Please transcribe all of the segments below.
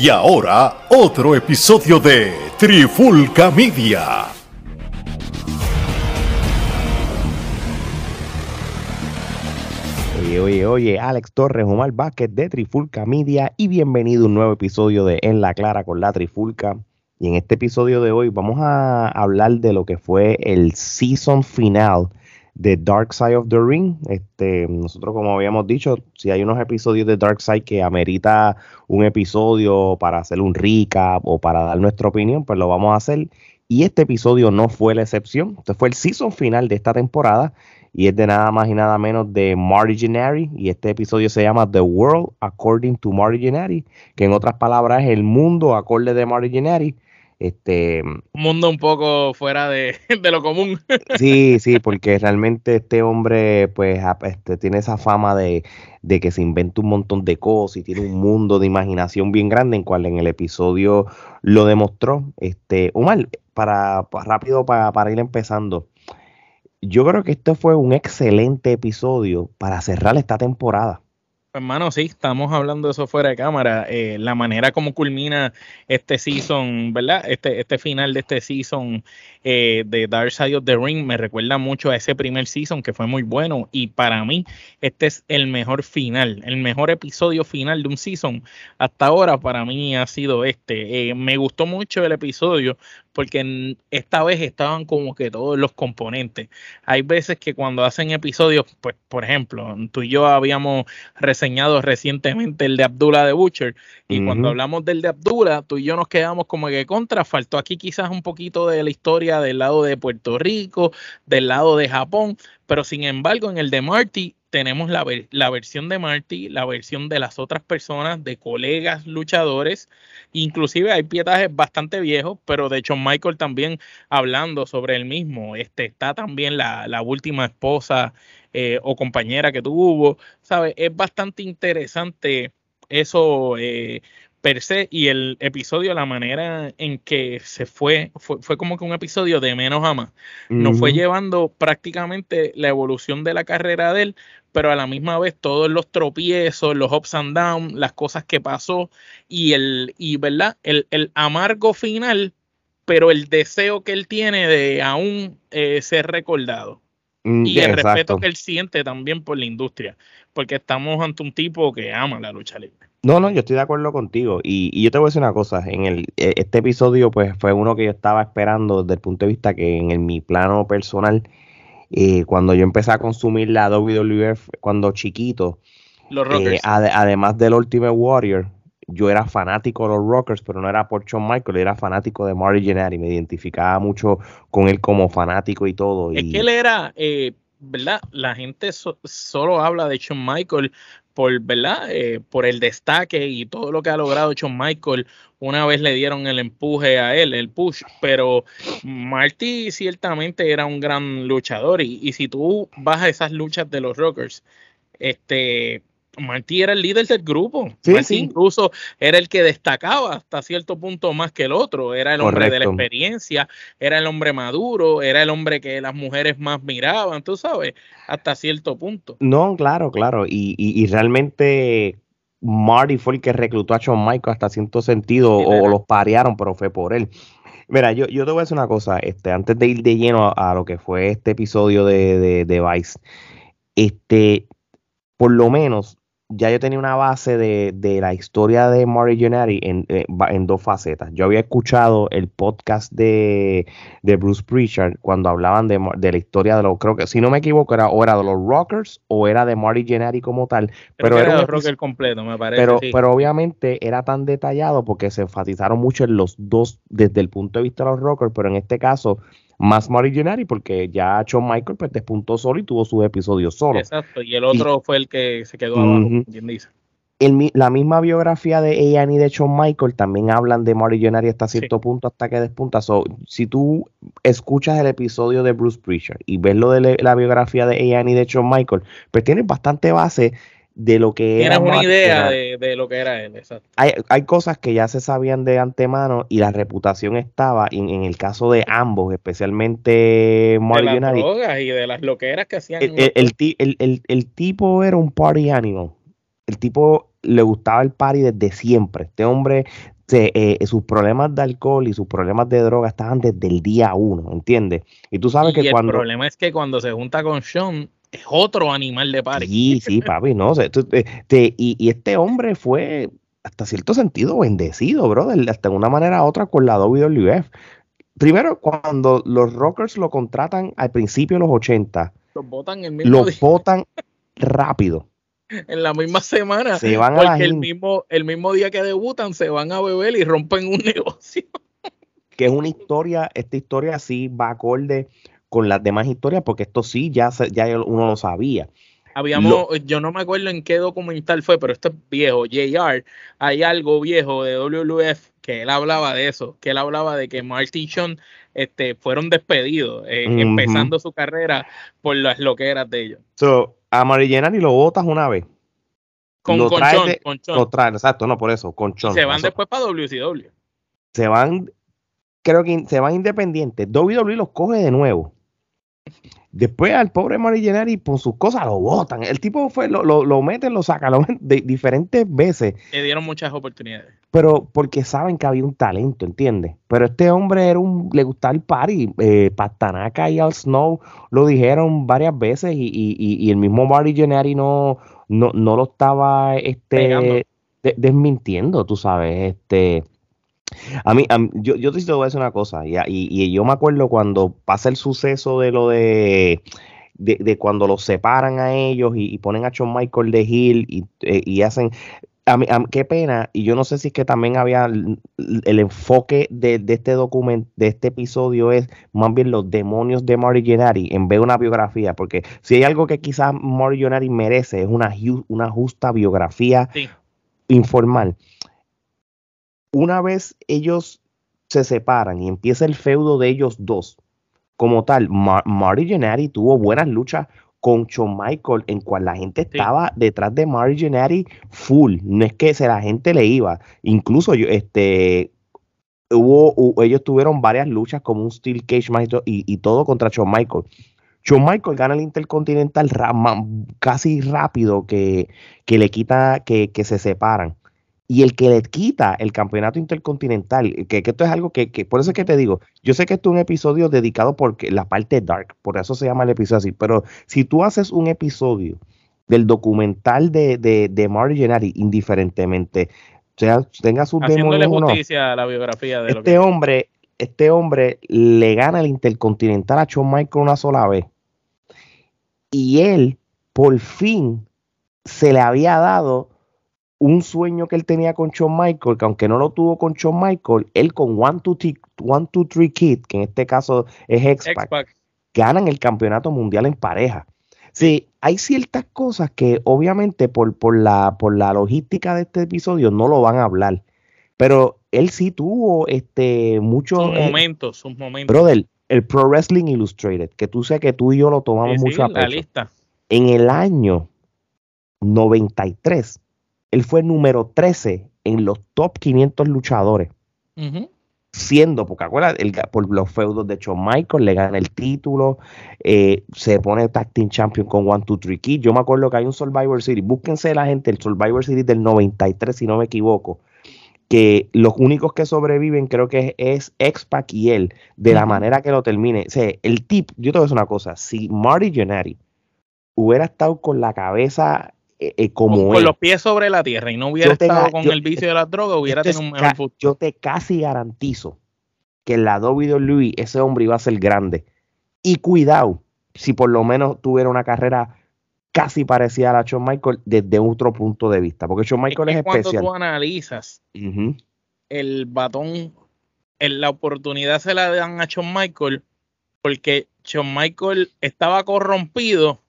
Y ahora, otro episodio de Trifulca Media. Oye, oye, oye, Alex Torres, Omar Vázquez de Trifulca Media y bienvenido a un nuevo episodio de En la Clara con la Trifulca. Y en este episodio de hoy vamos a hablar de lo que fue el season final de Dark Side of the Ring. Este, nosotros, como habíamos dicho, si hay unos episodios de Dark Side que amerita un episodio para hacer un recap o para dar nuestra opinión, pues lo vamos a hacer. Y este episodio no fue la excepción. Este fue el season final de esta temporada y es de nada más y nada menos de Marty Gennari y este episodio se llama The World According to Marty Gennari, que en otras palabras es el mundo acorde de Marty Gennari. Este, un mundo un poco fuera de, lo común. Sí, sí, porque realmente este hombre pues este, tiene esa fama de, que se inventa un montón de cosas y tiene un mundo de imaginación bien grande en cual en el episodio lo demostró. Este, Omar, para, para rápido para, para ir empezando, yo creo que este fue un excelente episodio para cerrar esta temporada. Hermano, sí, estamos hablando de eso fuera de cámara. Eh, la manera como culmina este season, ¿verdad? Este, este final de este season eh, de Dark Side of the Ring me recuerda mucho a ese primer season que fue muy bueno. Y para mí, este es el mejor final, el mejor episodio final de un season. Hasta ahora, para mí ha sido este. Eh, me gustó mucho el episodio porque esta vez estaban como que todos los componentes. Hay veces que cuando hacen episodios, pues por ejemplo, tú y yo habíamos reseñado recientemente el de Abdullah de Butcher y cuando hablamos del de Abdullah, tú y yo nos quedamos como que contra, faltó aquí quizás un poquito de la historia del lado de Puerto Rico, del lado de Japón, pero sin embargo en el de Marty tenemos la, la, versión de Marty, la versión de las otras personas, de colegas luchadores, inclusive hay pietajes bastante viejos, pero de hecho Michael también hablando sobre el mismo, este, está también la, la última esposa eh, o compañera que tuvo, ¿sabes? Es bastante interesante eso eh, per se y el episodio, la manera en que se fue, fue, como que un episodio de menos a más. Nos fue llevando prácticamente la evolución de la carrera de él, pero a la misma vez todos los tropiezos, los ups and downs, las cosas que pasó y el, y verdad, el, el amargo final, pero el deseo que él tiene de aún eh, ser recordado. Mm, y el respeto que él siente también por la industria, porque estamos ante un tipo que ama la lucha libre. No, no, yo estoy de acuerdo contigo. Y, yo te voy a decir una cosa, en el, e, este episodio pues fue uno que yo estaba esperando desde el punto de vista que en mi plano personal, eh, cuando yo empecé a consumir la WWF cuando chiquito, los eh, además del Ultimate Warrior, yo era fanático de los Rockers, pero no era por Shawn Michael, era fanático de Marty Jannetty, me identificaba mucho con él como fanático y todo. Es que él era, eh, ¿verdad? La gente solo habla de Shawn Michael por, ¿verdad? Eh, por el destaque y todo lo que ha logrado Shawn Michael. Una vez le dieron el empuje a él, el push, pero Marty ciertamente era un gran luchador y, y si tú vas a esas luchas de los Rockers, este, Marty era el líder del grupo. Sí, incluso era el que destacaba hasta cierto punto más que el otro. Era el hombre de la experiencia, era el hombre maduro, era el hombre que las mujeres más miraban, tú sabes, hasta cierto punto. No, claro, claro. Y, y, realmente Marty fue el que reclutó a Shawn Michael hasta cierto sentido, o, los parearon, pero fue por él. Mira, yo, yo te voy a decir una cosa, este, antes de ir de lleno a, lo que fue este episodio de, de, de Vice, este, por lo menos ya yo tenía una base de, de la historia de Marty Jannetty en, eh, en, dos facetas. Yo había escuchado el podcast de, de Bruce Pritchard cuando hablaban de, de, la historia de los, creo que si no me equivoco, era o era de los Rockers o era de Marty Jannetty como tal. pero era, de Rocker completo, me parece. Pero, pero obviamente era tan detallado porque se enfatizaron mucho en los dos desde el punto de vista de los Rockers, pero en este caso más Gennari porque ya Shawn Michael pues despuntó solo y tuvo sus episodios solo. Exacto, y el otro fue el que se quedó abajo, dice. la misma biografía de Ian y de Shawn Michael también hablan de Marty Gennari hasta cierto punto, hasta que despunta. si tú escuchas el episodio de Bruce Preacher y ves lo de la biografía de Ian y de Shawn Michael, pues tienes bastante base de lo que era. Una idea de, lo que era él, exacto. Hay, hay, cosas que ya se sabían de antemano y la reputación estaba, en, en el caso de ambos, especialmente Mario De las drogas y de las loqueras que hacían. El, el, el, el, tipo era un party animal. El tipo le gustaba el party desde siempre. Este hombre, eh, sus problemas de alcohol y sus problemas de droga estaban desde el día uno, ¿entiendes? Y tú sabes que cuando... El problema es que cuando se junta con Sean, es otro animal de party. Sí, sí, papi, no. sé y, y, este hombre fue, hasta cierto sentido, bendecido, brother, hasta de una manera u otra con la WWF. Primero, cuando los Rockers lo contratan al principio de los 80, los votan el mismo Los votan rápido. En la misma semana. Se van porque el mismo, el mismo día que debutan se van a beber y rompen un negocio. Que es una historia, esta historia sí va acorde con las demás historias, porque esto sí ya, ya uno lo sabía. Habíamos, yo no me acuerdo en qué documental fue, pero esto es viejo, JR, hay algo viejo de WWF que él hablaba de eso, que él hablaba de que Marty Sean este, fueron despedidos, eh, empezando su carrera por las loqueras de ellos. So, a y lo votas una vez. Con, con, con Lo traen, exacto, no por eso, con Chon. Se van después para WCW. Se van, creo que se van independientes. WWE los coge de nuevo. Después al pobre Marillenari por sus cosas lo botan. El tipo fue, lo, lo, lo meten, lo sacan lo de diferentes veces. Le dieron muchas oportunidades. Pero porque saben que había un talento, ¿entiendes? Pero este hombre era un, le gustaba el party. Eh, Patanaka y Al Snow lo dijeron varias veces y, y, y, el mismo Marillenari no, no, no lo estaba este, desmintiendo, tú sabes. Este a mí, yo, yo te voy a decir una cosa, y, y, yo me acuerdo cuando pasa el suceso de lo de, de, cuando los separan a ellos y, ponen a John Michael de Hill y, eh, y hacen, a mí, qué pena, y yo no sé si es que también había el, enfoque de, este documento, de este episodio es más bien los demonios de Marty Gennari en vez de una biografía, porque si hay algo que quizás Marty Gennari merece es una, una justa biografía informal una vez ellos se separan y empieza el feudo de ellos dos, como tal, Marty Gennari tuvo buenas luchas con Shawn Michael, en cual la gente estaba detrás de Marty Gennari full, no es que se la gente le iba, incluso yo, este, hubo, ellos tuvieron varias luchas como un Steel Cage y, y todo contra Shawn Michael. Shawn Michael gana el Intercontinental casi rápido que, que le quita que, que se separan y el que le quita el campeonato intercontinental, que, esto es algo que, por eso es que te digo, yo sé que esto es un episodio dedicado por la parte dark, por eso se llama el episodio así, pero si tú haces un episodio del documental de, de, de Marty Gennari, indiferentemente, o sea, tenga sus Haciéndole justicia a la biografía de este hombre, este hombre le gana el intercontinental a Shawn Michael una sola vez. Y él, por fin, se le había dado un sueño que él tenía con Shawn Michael, que aunque no lo tuvo con Shawn Michael, él con One, Two, Three, One, Two, Three Kid, que en este caso es X-Pac, ganan el campeonato mundial en pareja. Sí, hay ciertas cosas que obviamente por, por, la, por la logística de este episodio no lo van a hablar, pero él sí tuvo este muchos sus momentos, sus momentos. Brother, el Pro Wrestling Illustrated, que tú sé que tú y yo lo tomamos mucho a pecho. Lista. En el año 93 él fue número 13 en los top 500 luchadores. Siendo, porque acuérdate, por los feudos de Shawn Michael, le gana el título, eh, se pone Tag Team Champion con One, Two, Three Key. Yo me acuerdo que hay un Survivor Series, búsquense la gente, el Survivor Series del 93, si no me equivoco, que los únicos que sobreviven creo que es, X-Pac y él, de la manera que lo termine. O sea, el tip, yo te voy a decir una cosa, si Marty Jannetty hubiera estado con la cabeza eh, eh, como con, los pies sobre la tierra y no hubiera estado con el vicio de la droga, hubiera tenido un mejor futuro. Yo te casi garantizo que en la WWE ese hombre iba a ser grande. Y cuidado, si por lo menos tuviera una carrera casi parecida a la de Shawn Michael desde otro punto de vista, porque Shawn Michael es, es especial. Cuando tú analizas el batón, la oportunidad se la dan a Shawn Michael porque Shawn Michael estaba corrompido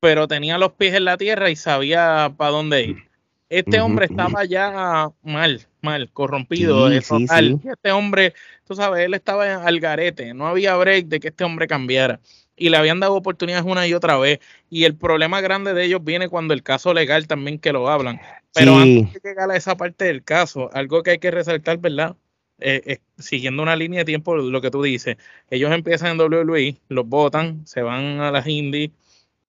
pero tenía los pies en la tierra y sabía para dónde ir. Este hombre estaba ya mal, mal, corrompido. Este hombre, tú sabes, él estaba al garete, no había break de que este hombre cambiara. Y le habían dado oportunidades una y otra vez. Y el problema grande de ellos viene cuando el caso legal también que lo hablan. Pero antes de llegar a esa parte del caso, algo que hay que resaltar, ¿verdad? Eh, siguiendo una línea de tiempo, lo que tú dices, ellos empiezan en WWE, los votan, se van a las indies,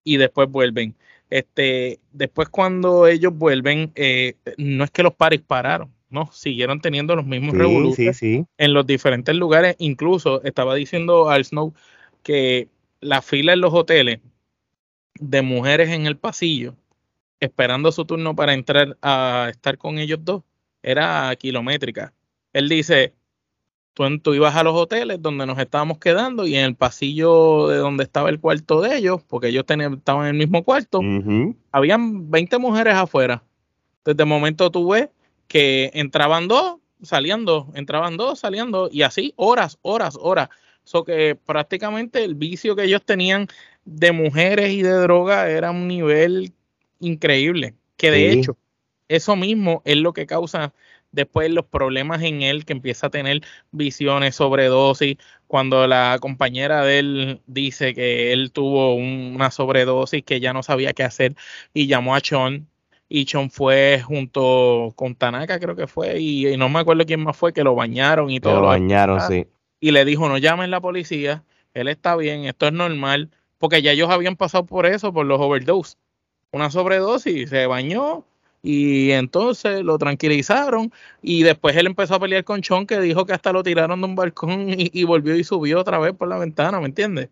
y después vuelven. Este, después cuando ellos vuelven, eh, no es que los pares pararon, no, siguieron teniendo los mismos sí, en los diferentes lugares. Incluso estaba diciendo al Snow que la fila en los hoteles de mujeres en el pasillo, esperando su turno para entrar a estar con ellos dos, era kilométrica. Él dice, tú, ibas a los hoteles donde nos estábamos quedando y en el pasillo de donde estaba el cuarto de ellos, porque ellos tenían, estaban en el mismo cuarto, habían 20 mujeres afuera. Desde el momento tú ves que entraban dos, salían dos, entraban dos, salían dos, y así horas, horas, horas. So que prácticamente el vicio que ellos tenían de mujeres y de droga era un nivel increíble. Que de hecho, eso mismo es lo que causa después los problemas en él, que empieza a tener visiones, sobredosis, cuando la compañera de él dice que él tuvo una sobredosis que ya no sabía qué hacer y llamó a Sean y Sean fue junto con Tanaka creo que fue y, no me acuerdo quién más fue que lo bañaron y todo. Lo bañaron, sí. Y le dijo, no llamen la policía, él está bien, esto es normal, porque ya ellos habían pasado por eso, por los overdose. Una sobredosis, se bañó, y entonces lo tranquilizaron y después él empezó a pelear con Chon que dijo que hasta lo tiraron de un balcón y, volvió y subió otra vez por la ventana, ¿me entiendes?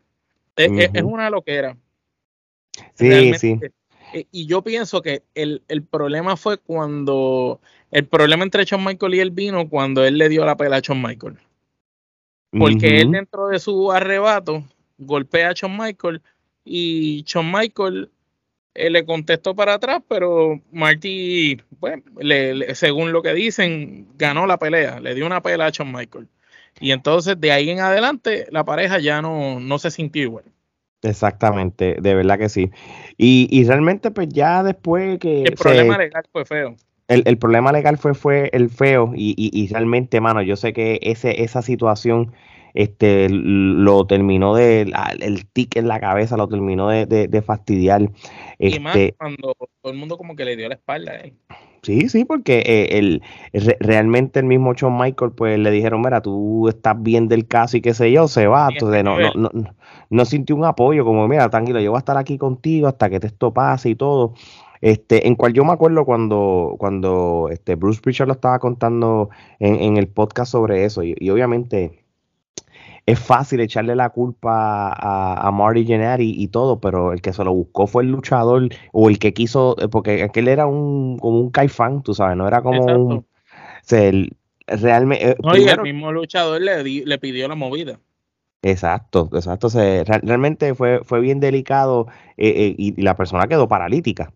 Es, una loquera. Sí, sí. Eh, y yo pienso que el, problema fue cuando el problema entre Shawn Michael y él vino cuando él le dio la pela a Shawn Michael. Porque él dentro de su arrebato golpea a Shawn Michael y Shawn Michael eh, le contestó para atrás, pero Marty, bueno, según lo que dicen, ganó la pelea, le dio una pelea a Shawn Michael. Y entonces de ahí en adelante la pareja ya no, no se sintió igual. Exactamente, de verdad que sí. Y, y realmente pues ya después que... El problema legal fue feo. El, el, problema legal fue, fue el feo y, y, y realmente, mano, yo sé que ese, esa situación este, lo terminó de, el tic en la cabeza lo terminó de, de, fastidiar. Y más este cuando todo el mundo como que le dio la espalda a él. Sí, sí, porque eh, el, realmente el mismo Shawn Michael, pues le dijeron, mira, tú estás bien del caso y qué sé yo, se va. Entonces no, no, no, no, sintió un apoyo, como, mira, tranquilo, yo voy a estar aquí contigo hasta que esto pase y todo. Este, en cual yo me acuerdo cuando, cuando este Bruce Pritchard lo estaba contando en, en el podcast sobre eso, y obviamente es fácil echarle la culpa a, Marty Jannetty y todo, pero el que se lo buscó fue el luchador o el que quiso, eh, porque aquel era un como un caifán, tú sabes, no era como un... realmente... Eh, no, y el mismo luchador le, le pidió la movida. Exacto, exacto. realmente fue, fue bien delicado eh, y, la persona quedó paralítica.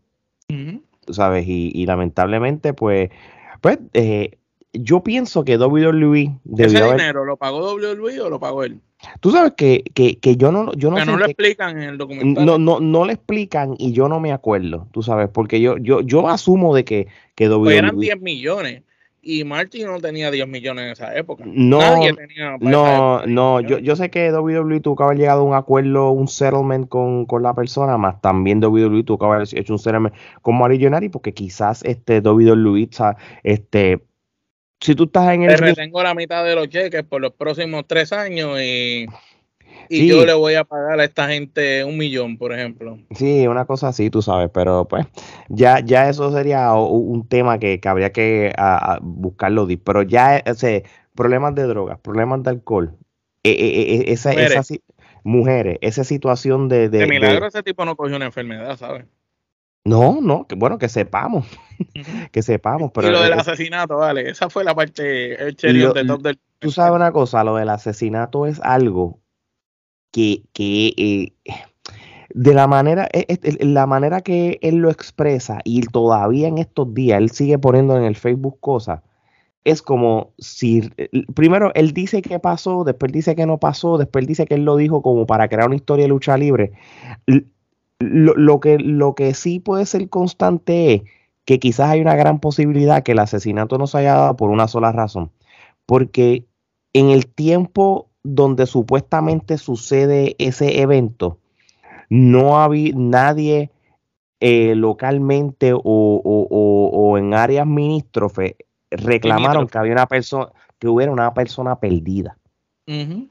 Tú sabes, y, y, lamentablemente, pues, pues eh, yo pienso que WWE debió ¿Ese dinero lo pagó WWE o lo pagó él? Tú sabes que, que, que yo no, yo no que no lo explican en el documental. No, no, no le explican y yo no me acuerdo, tú sabes, porque yo, yo, yo asumo de que, que WWE... Pues eran 10 millones y Martin no tenía 10 millones en esa época. No, no, no, yo, yo sé que WWE tuvo que haber llegado a un acuerdo, un settlement con, con la persona, más también WWE tuvo que haber hecho un settlement con Mario porque quizás este WWE este si tú estás en el... Te retengo la mitad de los cheques por los próximos tres años y, y yo le voy a pagar a esta gente un millón, por ejemplo. Sí, una cosa así, tú sabes, pero pues ya, ya eso sería un tema que, habría que buscarlo, pero ya ese problemas de drogas, problemas de alcohol, eh, eh, eh, esa, mujeres. mujeres, esa situación de... De, milagro ese tipo no cogió una enfermedad, ¿sabes? No, no, que bueno, que sepamos, que sepamos. Pero y lo del asesinato, vale, esa fue la parte el de top del... Tú sabes una cosa, lo del asesinato es algo que, que eh, de la manera, eh, eh, la manera que él lo expresa y todavía en estos días él sigue poniendo en el Facebook cosas, es como si, primero él dice que pasó, después dice que no pasó, después dice que él lo dijo como para crear una historia de lucha libre lo, que, lo que sí puede ser constante es que quizás hay una gran posibilidad que el asesinato no se haya dado por una sola razón. Porque en el tiempo donde supuestamente sucede ese evento, no había nadie eh, localmente o, en áreas ministrofes reclamaron que había una persona, que hubiera una persona perdida.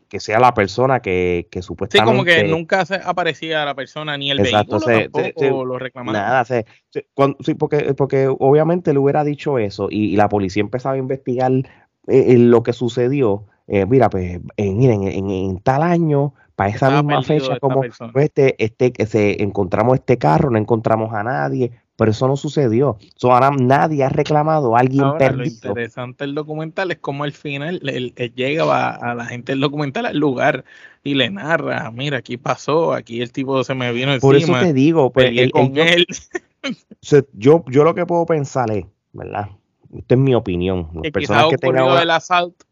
Que sea la persona que, que supuestamente... Sí, como que nunca se aparecía la persona ni el vehículo tampoco lo reclamaba. Nada, sí, porque, porque obviamente le hubiera dicho eso y, la policía empezaba a investigar eh, lo que sucedió. Eh, mira, pues eh, miren, en, tal año para esa misma fecha como pues, este, este, que se encontramos este carro, no encontramos a nadie, pero eso no sucedió. So, ahora nadie ha reclamado a alguien ahora, Lo interesante del documental es como al final él, llega a, la gente del documental al lugar y le narra, mira, aquí pasó, aquí el tipo se me vino encima. Por eso te digo, pues, con él. Yo, yo lo que puedo pensar es, ¿verdad? Esta es mi opinión. Las personas que tengan el asalto,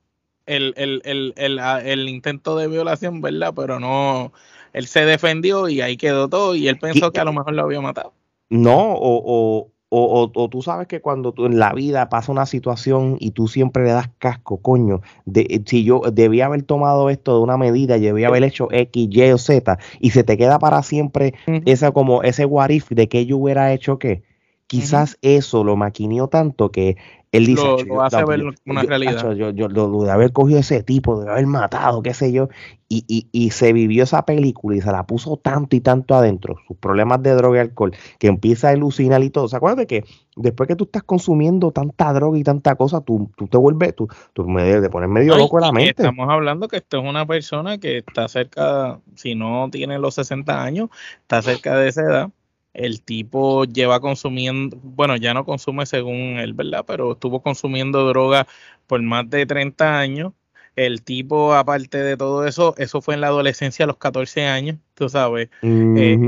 el, el, el, el, intento de violación, ¿verdad? Pero no, él se defendió y ahí quedó todo y él pensó que a lo mejor lo había matado. No, o, o, o, tú sabes que cuando tú en la vida pasa una situación y tú siempre le das casco, coño, de, eh, si yo debía haber tomado esto de una medida, debía haber hecho X, Y o Z, y se te queda para siempre esa como ese what if de que yo hubiera hecho qué. Quizás eso lo maquineó tanto que él dice, lo, hace ver una realidad. Yo, yo, lo, de haber cogido ese tipo, de haber matado, qué sé yo, y, y, y, se vivió esa película y se la puso tanto y tanto adentro, sus problemas de droga y alcohol, que empieza a alucinar y todo. ¿Se acuerdan de que después que tú estás consumiendo tanta droga y tanta cosa, tú, tú te vuelves, tú, tú me de poner medio loco en la mente. Estamos hablando que esto es una persona que está cerca, si no tiene los 60 años, está cerca de esa edad el tipo lleva consumiendo, bueno, ya no consume según él, ¿verdad? Pero estuvo consumiendo droga por más de 30 años. El tipo, aparte de todo eso, eso fue en la adolescencia a los 14 años, tú sabes. Eh,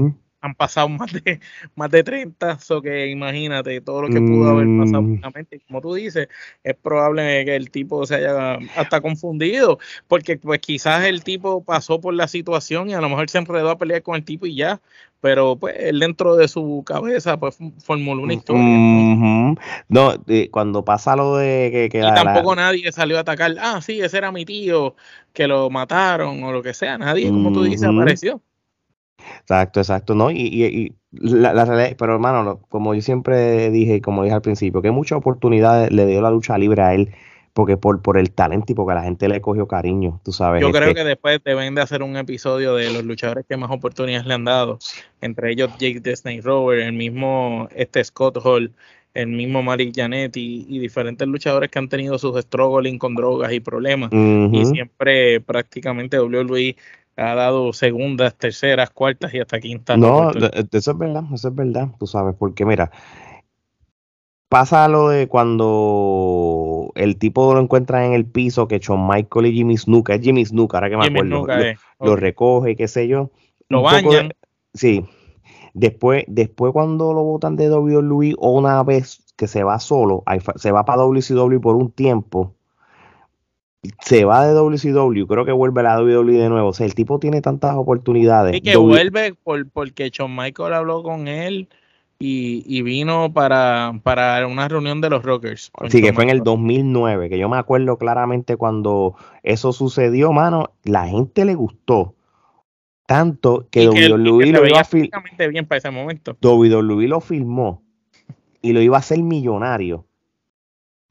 han pasado más de más de 30, so que imagínate todo lo que pudo haber pasado. Mm. Como tú dices, es probable que el tipo se haya hasta confundido, porque pues quizás el tipo pasó por la situación y a lo mejor se enredó a pelear con el tipo y ya, pero pues él dentro de su cabeza pues formuló una historia. No, cuando pasa lo de que... y tampoco nadie salió a atacar, ah, sí, ese era mi tío, que lo mataron o lo que sea, nadie, como tú dices, apareció. Exacto, exacto, ¿no? Y, y, la, realidad, pero hermano, como yo siempre dije, y como dije al principio, que muchas oportunidades le dio la lucha libre a él, porque por, por el talento y porque la gente le cogió cariño, tú sabes. Yo creo este que después deben de hacer un episodio de los luchadores que más oportunidades le han dado, entre ellos Jake the Snake Rover, el mismo este Scott Hall, el mismo Mari Janet y, diferentes luchadores que han tenido sus struggling con drogas y problemas. Y siempre prácticamente WWE ha dado segundas, terceras, cuartas y hasta quintas. No, eso es verdad, eso es verdad, tú sabes, porque mira, pasa lo de cuando el tipo lo encuentra en el piso que Shawn Michael y Jimmy Snuka, es Jimmy Snuka, ahora que me acuerdo, lo, recoge, qué sé yo. Lo bañan. sí. Después, después cuando lo botan de WWE o una vez que se va solo, se va para WCW por un tiempo, se va de WCW, creo que vuelve a la WWE de nuevo. O sea, el tipo tiene tantas oportunidades. Y que vuelve por, porque Shawn Michael habló con él y, vino para, para, una reunión de los Rockers. Sí, que fue en el 2009, que yo me acuerdo claramente cuando eso sucedió, mano, la gente le gustó. Tanto que, WWE lo iba a filmar. bien para ese momento. WWE lo filmó y lo iba a hacer millonario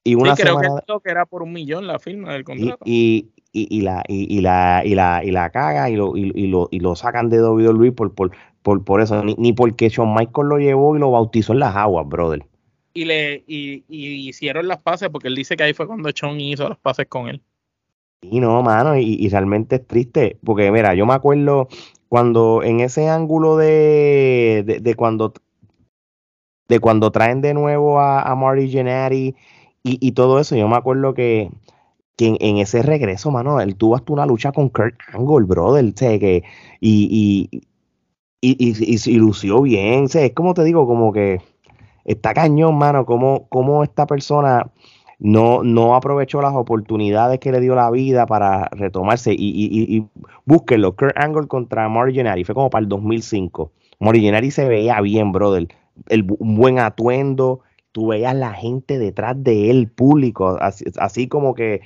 y una sí, creo que, era por un millón la firma del contrato. Y, y, la, y, la, y, la, y la caga y lo, y, lo, y lo sacan de WWE por, por, por, por eso, ni, ni porque Shawn Michaels lo llevó y lo bautizó en las aguas, brother. Y le y, hicieron las pases, porque él dice que ahí fue cuando Shawn hizo las pases con él. Y no, mano, y, realmente es triste, porque mira, yo me acuerdo cuando en ese ángulo de, de, cuando de cuando traen de nuevo a, a Marty Gennari y, todo eso, yo me acuerdo que, en, ese regreso, mano, él tuvo hasta una lucha con Kurt Angle, brother, sé que, y, y, y, y, lució bien, sé, es como te digo, como que está cañón, mano, como, como esta persona no, no aprovechó las oportunidades que le dio la vida para retomarse y, y, y, búsquenlo, Kurt Angle contra Marty fue como para el 2005. Marty se veía bien, brother, el, un buen atuendo, tú veías la gente detrás de él, público, así, como que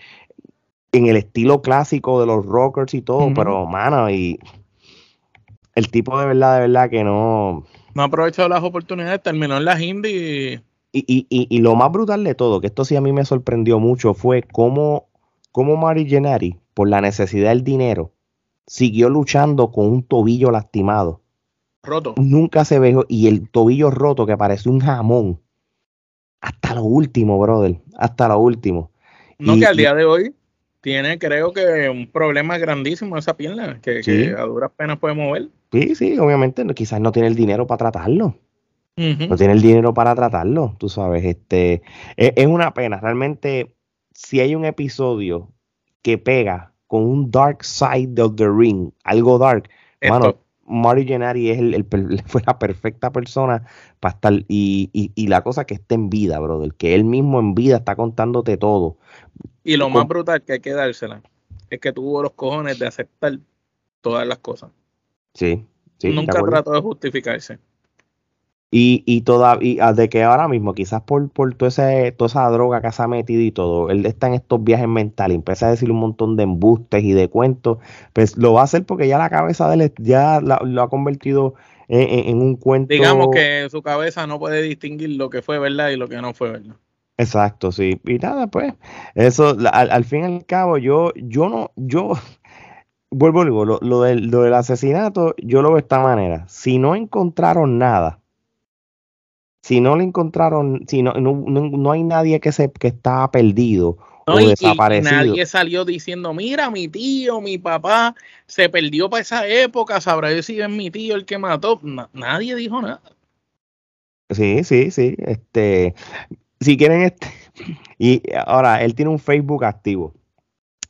en el estilo clásico de los rockers y todo, pero mano, y el tipo de verdad, de verdad que no... No aprovechó las oportunidades, terminó en las indies. Y, y, y, y, lo más brutal de todo, que esto sí a mí me sorprendió mucho, fue cómo, cómo Mari Gennari por la necesidad del dinero, siguió luchando con un tobillo lastimado. Roto. Nunca se ve y el tobillo roto que parece un jamón. Hasta lo último, brother. Hasta lo último. No, que al día de hoy tiene, creo que, un problema grandísimo esa pierna, que, a duras penas puede mover. Sí, sí, obviamente, quizás no tiene el dinero para tratarlo. No tiene el dinero para tratarlo, tú sabes. Este, es, es, una pena. Realmente, si hay un episodio que pega con un dark side of the ring, algo dark, hermano, Mario Gennari es el, fue la perfecta persona para estar. Y, y, la cosa que esté en vida, brother, que él mismo en vida está contándote todo. Y lo más brutal que hay que dársela es que tuvo los cojones de aceptar todas las cosas. Sí, sí. Nunca trató de justificarse. Y, y, toda, ah, de que ahora mismo, quizás por, por todo ese, toda esa droga que se ha metido y todo, él está en estos viajes mentales, empieza a decir un montón de embustes y de cuentos, pues lo va a hacer porque ya la cabeza de él ya lo ha convertido en, un cuento. Digamos que su cabeza no puede distinguir lo que fue verdad y lo que no fue verdad. Exacto, sí. Y nada, pues, eso, al, al fin y al cabo, yo, yo no, yo, vuelvo, digo, lo, lo, del, lo del asesinato, yo lo veo de esta manera. Si no encontraron nada, si no le encontraron, si no, no, hay nadie que se que está perdido o desaparecido. nadie salió diciendo, mira, mi tío, mi papá se perdió para esa época, sabrá si es mi tío el que mató. nadie dijo nada. Sí, sí, sí. Este, si quieren, este, y ahora él tiene un Facebook activo.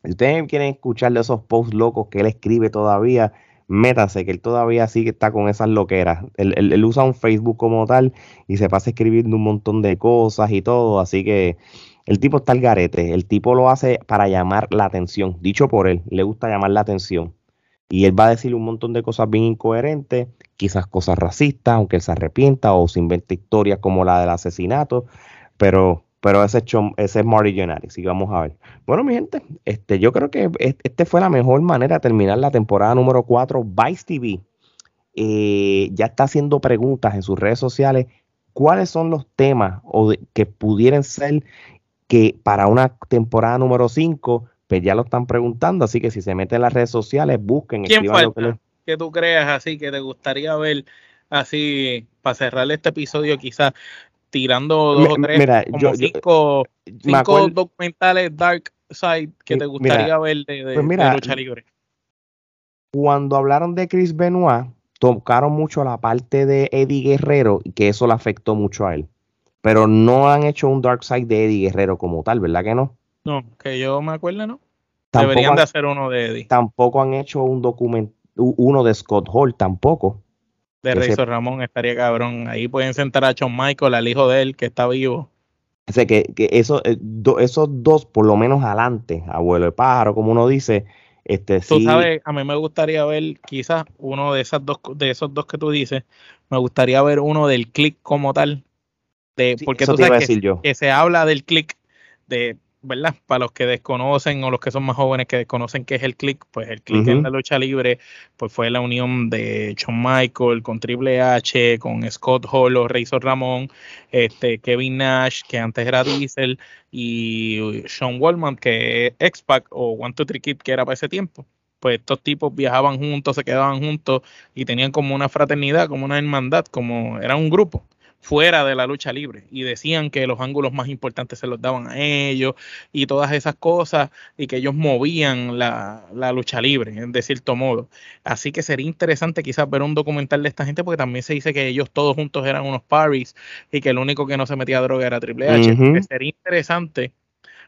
Si ustedes quieren escucharle esos posts locos que él escribe todavía, métanse, que él todavía sí que está con esas loqueras. Él, usa un Facebook como tal y se pasa escribiendo un montón de cosas y todo, así que el tipo está al garete, el tipo lo hace para llamar la atención, dicho por él, le gusta llamar la atención. Y él va a decir un montón de cosas bien incoherentes, quizás cosas racistas, aunque él se arrepienta o se inventa historias como la del asesinato, pero pero ese, ese es Marty Gennari, así vamos a ver. Bueno, mi gente, este, yo creo que este fue la mejor manera de terminar la temporada número 4. Vice TV eh, ya está haciendo preguntas en sus redes sociales. ¿Cuáles son los temas o que pudieran ser que para una temporada número 5, pues ya lo están preguntando? Así que si se meten en las redes sociales, busquen. ¿Quién falta? que tú creas así, que te gustaría ver así, para cerrar este episodio quizás, tirando dos o tres, como cinco, documentales Dark Side que te gustaría ver de, pues lucha libre. Cuando hablaron de Chris Benoit, tocaron mucho la parte de Eddie Guerrero y que eso le afectó mucho a él. Pero no han hecho un Dark Side de Eddie Guerrero como tal, ¿verdad que no? No, que yo me acuerdo, ¿no? Deberían de hacer uno de Eddie. Tampoco han hecho un documento, uno de Scott Hall, tampoco de Razor Ramón estaría cabrón. Ahí pueden sentar a John Michael, al hijo de él, que está vivo. O sea, que, que eso, eh, esos dos, por lo menos adelante, abuelo de pájaro, como uno dice, este Tú sabes, a mí me gustaría ver quizás uno de esas dos, de esos dos que tú dices, me gustaría ver uno del click como tal. De, porque tú sabes que, que, se habla del click de ¿verdad? Para los que desconocen o los que son más jóvenes que desconocen qué es el click, pues el click en la lucha libre pues fue la unión de Shawn Michael con Triple H, con Scott Hall o Razor Ramón, este, Kevin Nash, que antes era Diesel, y Sean Wallman, que es X-Pac o One Two Three Kid, que era para ese tiempo. Pues estos tipos viajaban juntos, se quedaban juntos y tenían como una fraternidad, como una hermandad, como era un grupo fuera de la lucha libre y decían que los ángulos más importantes se los daban a ellos y todas esas cosas y que ellos movían la, lucha libre, de cierto modo. Así que sería interesante quizás ver un documental de esta gente porque también se dice que ellos todos juntos eran unos paris y que el único que no se metía a droga era Triple H. Sería interesante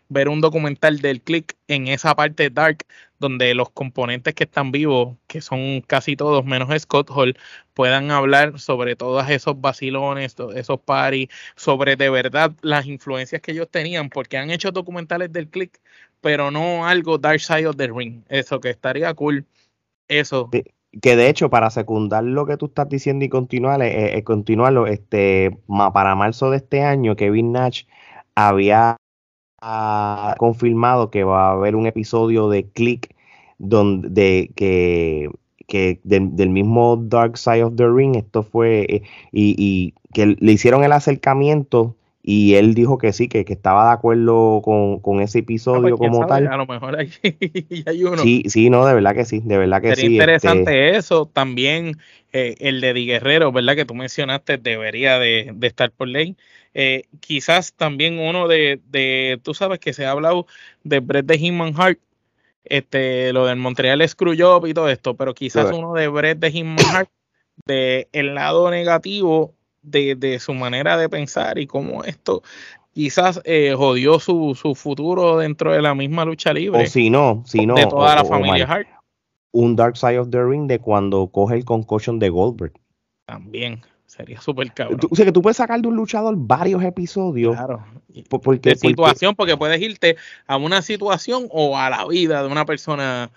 ver un documental del click en esa parte dark donde los componentes que están vivos, que son casi todos menos Scott Hall, puedan hablar sobre todos esos vacilones, esos paris, sobre de verdad las influencias que ellos tenían, porque han hecho documentales del click, pero no algo Dark Side of the Ring. Eso que estaría cool. Eso. Que de hecho, para secundar lo que tú estás diciendo y continuar, eh, eh, continuarlo, este, para marzo de este año, Kevin Nash había ha confirmado que va a haber un episodio de Click donde de, que, que del, mismo Dark Side of the Ring, esto fue, eh, y, y, que le hicieron el acercamiento y él dijo que sí, que, que estaba de acuerdo con, con ese episodio Ah, pues, quién como sabe, tal. A lo mejor hay, hay uno. Sí, sí, no, de verdad que sí, de verdad que Sería sí. interesante este, eso. También eh, el de Di Guerrero, ¿verdad? Que tú mencionaste, debería de, de estar por ley. Eh, quizás también uno de, de, tú sabes que se ha hablado de Brett de Hitman Hart, este, lo del Montreal Screwjob y todo esto, pero quizás uno de Brett de Hitman Hart, de el lado negativo de, de su manera de pensar y cómo esto quizás eh, jodió su, su futuro dentro de la misma lucha libre o si no, si no, de toda o- la familia Hart. un Dark Side of the Ring de cuando coge el concussion de Goldberg. También sería súper cabrón. Tú- o sea, que tú puedes sacar de un luchador varios episodios. Claro. Porque, De porque- situación, porque puedes irte a una situación o a la vida de una persona,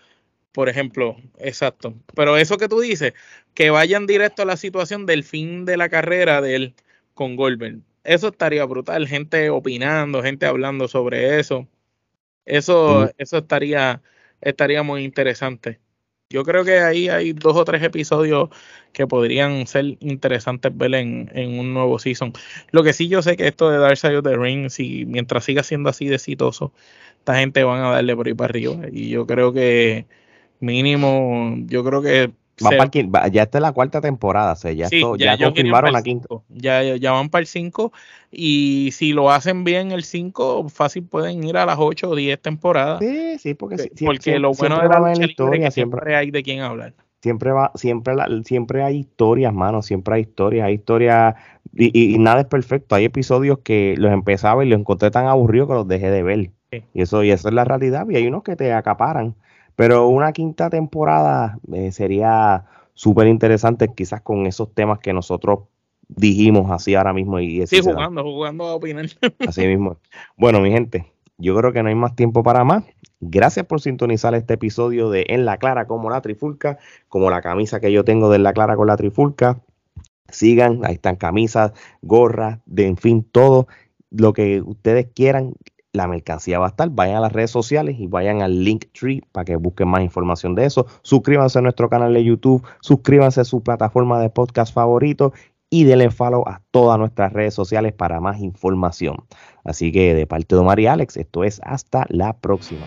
por ejemplo. Exacto. Pero eso que tú dices, que vayan directo a la situación del fin de la carrera de él con Goldberg. Eso estaría brutal. Gente opinando, gente hablando sobre eso. Eso, Mm. eso estaría, estaría muy interesante. Yo creo que ahí hay dos o tres episodios que podrían ser interesantes ver en, un nuevo season. Lo que sí yo sé que esto de Dark Side of the Ring, si mientras siga siendo así de exitoso, esta gente van a darle por ahí para arriba. Y yo creo que mínimo, yo creo que va para el va- ya esta es la cuarta temporada, o sea, ya, sí, esto- ya confirmaron la quinta. Ya, ya- van para el 5 y si lo hacen bien el 5, fácil pueden ir a las 8 o 10 temporadas. Sí, sí, porque, porque siempre, lo bueno siempre de la es historia, que siempre, siempre hay de quién hablar. siempre va, siempre, la- siempre hay historias, mano, siempre hay historias, hay historias, y, y- y nada es perfecto, hay episodios que los empezaba y los encontré tan aburridos que los dejé de ver, Sí. y eso, y eso es la realidad, y hay unos que te acaparan, pero una quinta temporada eh, sería súper interesante, quizás con esos temas que nosotros dijimos así ahora mismo, y así Sí, jugando, jugando a opinar. Así mismo. Bueno, mi gente, yo creo que no hay más tiempo para más. Gracias por sintonizar este episodio de En la Clara como la Trifulca, como la camisa que yo tengo de En la Clara con la Trifulca. Sigan, ahí están camisas, gorras, de en fin, todo lo que ustedes quieran. La mercancía va a estar. Vayan a las redes sociales y vayan al Linktree para que busquen más información de eso. Suscríbanse a nuestro canal de YouTube, suscríbanse a su plataforma de podcast favorito y denle follow a todas nuestras redes sociales para más información. Así que de parte de Omar y Alex, esto es hasta la próxima.